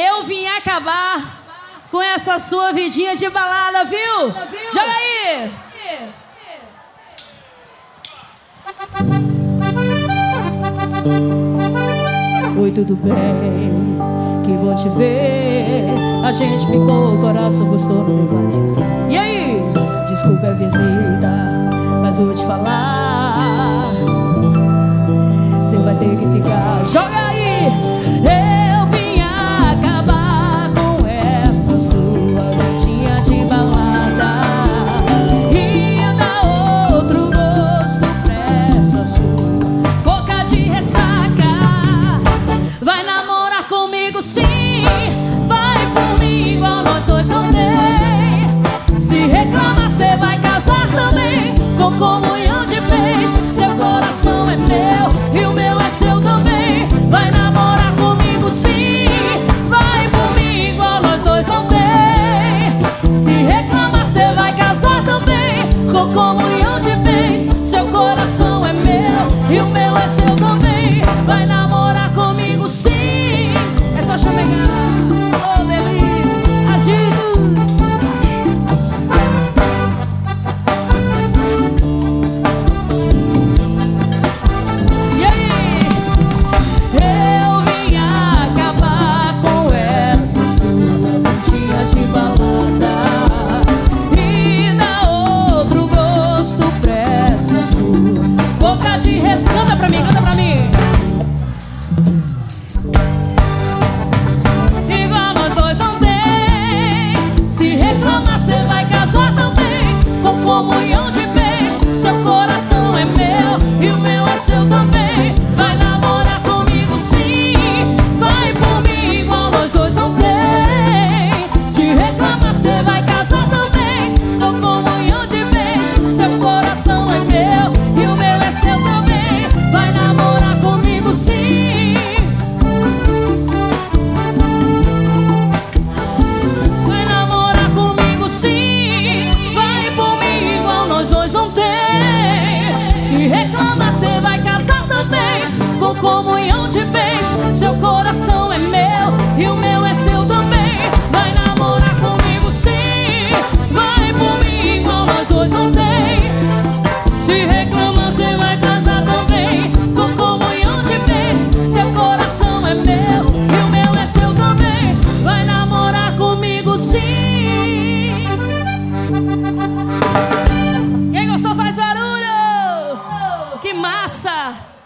Eu vim acabar com essa sua vidinha de balada, viu? Joga aí! Oi, tudo bem? Que bom te ver. A gente ficou, o coração gostou no negócio. E aí? Desculpa a visita, mas vou te falar. sim, vai por mim igual nós dois também. Se reclamar, você vai casar também. Com como Canta pra mim, canta pra mim. Igual nós dois não tem. Se reclamar, você vai casar também. Com comunhão. E o meu é seu também. Vai namorar comigo sim. Vai por mim igual nós dois não Se reclamar você vai casar também. Com comunhão de bens Seu coração é meu. E o meu é seu também. Vai namorar comigo sim. Quem gostou? Faz barulho! Que massa!